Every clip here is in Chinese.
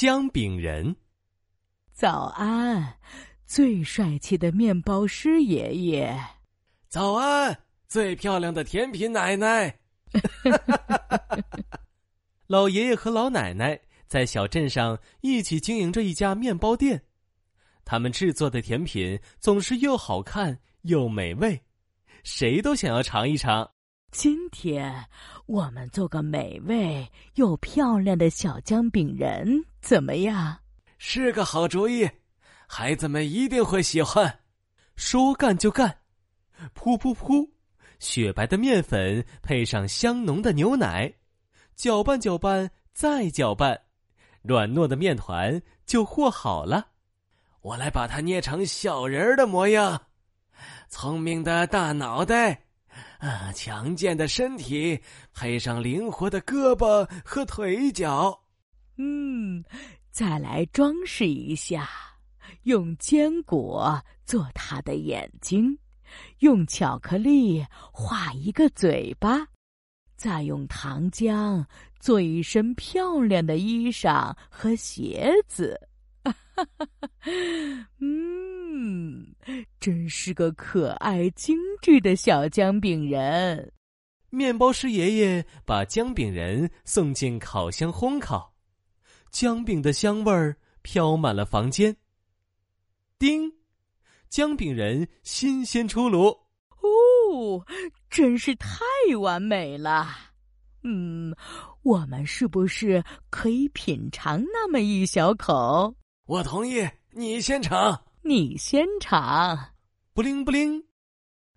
姜饼人。早安，最帅气的面包师爷爷。早安，最漂亮的甜品奶奶。老爷爷和老奶奶在小镇上一起经营着一家面包店，他们制作的甜品总是又好看又美味，谁都想要尝一尝。今天我们做个美味又漂亮的小姜饼人，怎么样？是个好主意，孩子们一定会喜欢。说干就干，噗噗噗！雪白的面粉配上香浓的牛奶，搅拌搅拌再搅拌，软糯的面团就和好了。我来把它捏成小人儿的模样，聪明的大脑袋。啊，强健的身体配上灵活的胳膊和腿脚，嗯，再来装饰一下，用坚果做它的眼睛，用巧克力画一个嘴巴，再用糖浆做一身漂亮的衣裳和鞋子。哈哈哈嗯，真是个可爱精致的小姜饼人。面包师爷爷把姜饼人送进烤箱烘烤，姜饼的香味儿飘满了房间。叮，姜饼人新鲜出炉。哦，真是太完美了。嗯，我们是不是可以品尝那么一小口？我同意，你先尝，你先尝。不灵不灵，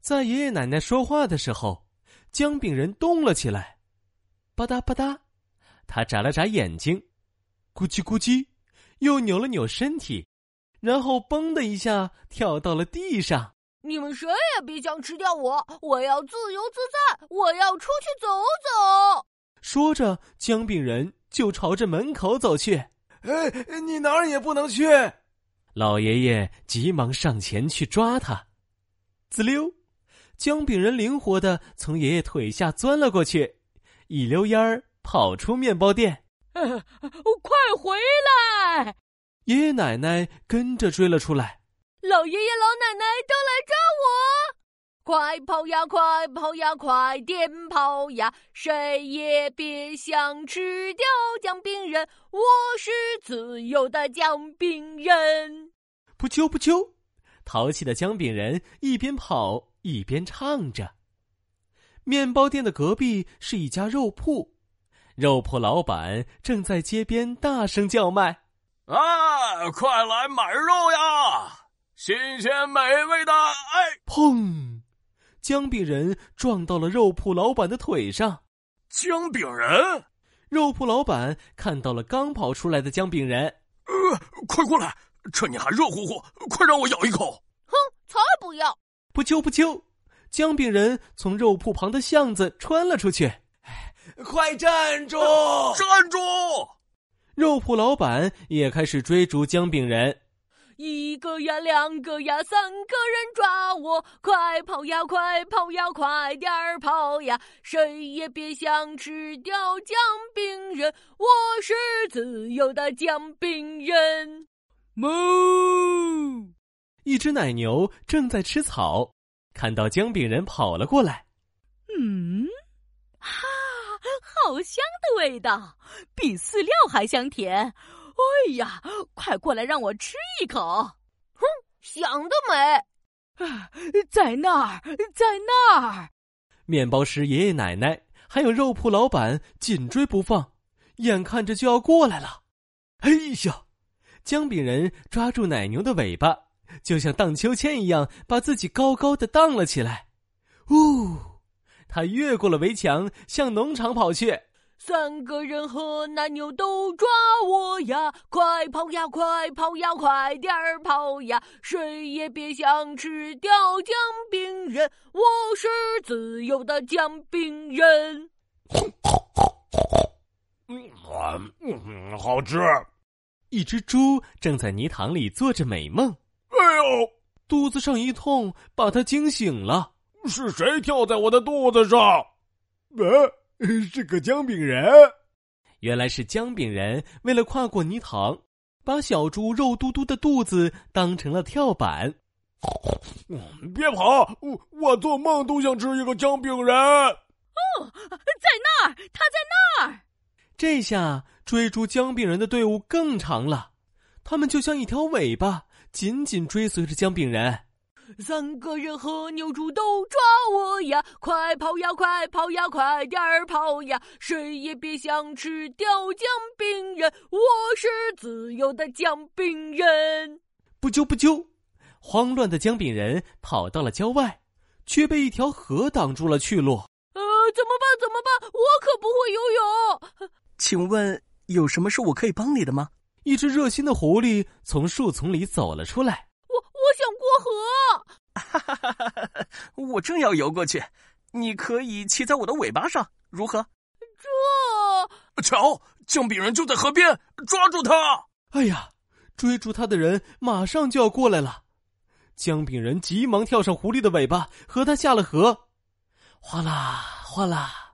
在爷爷奶奶说话的时候，姜饼人动了起来，吧嗒吧嗒，他眨了眨眼睛，咕叽咕叽，又扭了扭身体，然后嘣的一下跳到了地上。你们谁也别想吃掉我！我要自由自在，我要出去走走。说着，姜饼人就朝着门口走去。哎，你哪儿也不能去！老爷爷急忙上前去抓他，滋溜，姜饼人灵活的从爷爷腿下钻了过去，一溜烟儿跑出面包店。快回来！爷爷奶奶跟着追了出来。老爷爷老奶奶都来抓我！快跑呀，快跑呀，快点跑呀！谁也别想吃掉姜饼人，我是自由的姜饼人。不啾不啾，淘气的姜饼人一边跑一边唱着。面包店的隔壁是一家肉铺，肉铺老板正在街边大声叫卖：“啊，快来买肉呀！新鲜美味的！”哎，砰！姜饼人撞到了肉铺老板的腿上。姜饼人，肉铺老板看到了刚跑出来的姜饼人，呃，快过来，趁你还热乎乎，快让我咬一口。哼，才不要！不啾不啾，姜饼人从肉铺旁的巷子穿了出去。快站住！站住！肉铺老板也开始追逐姜饼人。一个呀，两个呀，三个人抓我！快跑呀，快跑呀，快点儿跑呀！谁也别想吃掉姜饼人，我是自由的姜饼人。哞！一只奶牛正在吃草，看到姜饼人跑了过来。嗯，哈，好香的味道，比饲料还香甜。哎呀，快过来让我吃一口！哼，想得美！啊，在那儿，在那儿！面包师爷爷奶奶还有肉铺老板紧追不放，眼看着就要过来了。哎呀，姜饼人抓住奶牛的尾巴，就像荡秋千一样，把自己高高的荡了起来。呜，他越过了围墙，向农场跑去。三个人和奶牛都抓我呀！快跑呀，快跑呀，快点儿跑呀！谁也别想吃掉姜饼人，我是自由的姜饼人。嗯，好吃。一只猪正在泥塘里做着美梦。哎呦，肚子上一痛，把它惊醒了。是谁跳在我的肚子上？呃。是个姜饼人，原来是姜饼人为了跨过泥塘，把小猪肉嘟嘟的肚子当成了跳板。别跑！我我做梦都想吃一个姜饼人。哦，在那儿，他在那儿。这下追逐姜饼人的队伍更长了，他们就像一条尾巴，紧紧追随着姜饼人。三个人和牛猪都抓我呀！快跑呀，快跑呀，快点儿跑呀！谁也别想吃掉姜饼人，我是自由的姜饼人。不啾不啾，慌乱的姜饼人跑到了郊外，却被一条河挡住了去路。呃，怎么办？怎么办？我可不会游泳。请问有什么是我可以帮你的吗？一只热心的狐狸从树丛里走了出来。河。哈哈哈哈哈！我正要游过去，你可以骑在我的尾巴上，如何？这……瞧，姜饼人就在河边，抓住他！哎呀，追逐他的人马上就要过来了。姜饼人急忙跳上狐狸的尾巴，和他下了河。哗啦哗啦，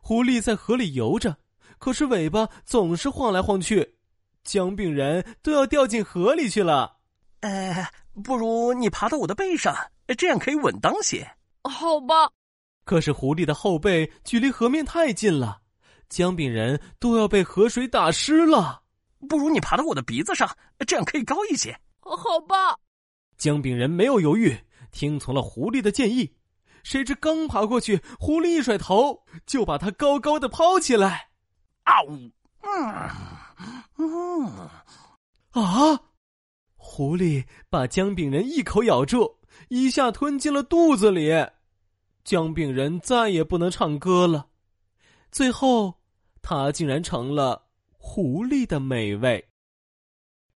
狐狸在河里游着，可是尾巴总是晃来晃去，姜饼人都要掉进河里去了。呃，不如你爬到我的背上，这样可以稳当些。好吧。可是狐狸的后背距离河面太近了，姜饼人都要被河水打湿了。不如你爬到我的鼻子上，这样可以高一些。好吧。姜饼人没有犹豫，听从了狐狸的建议。谁知刚爬过去，狐狸一甩头，就把他高高的抛起来。啊呜！嗯嗯啊！狐狸把姜饼人一口咬住，一下吞进了肚子里。姜饼人再也不能唱歌了，最后，他竟然成了狐狸的美味。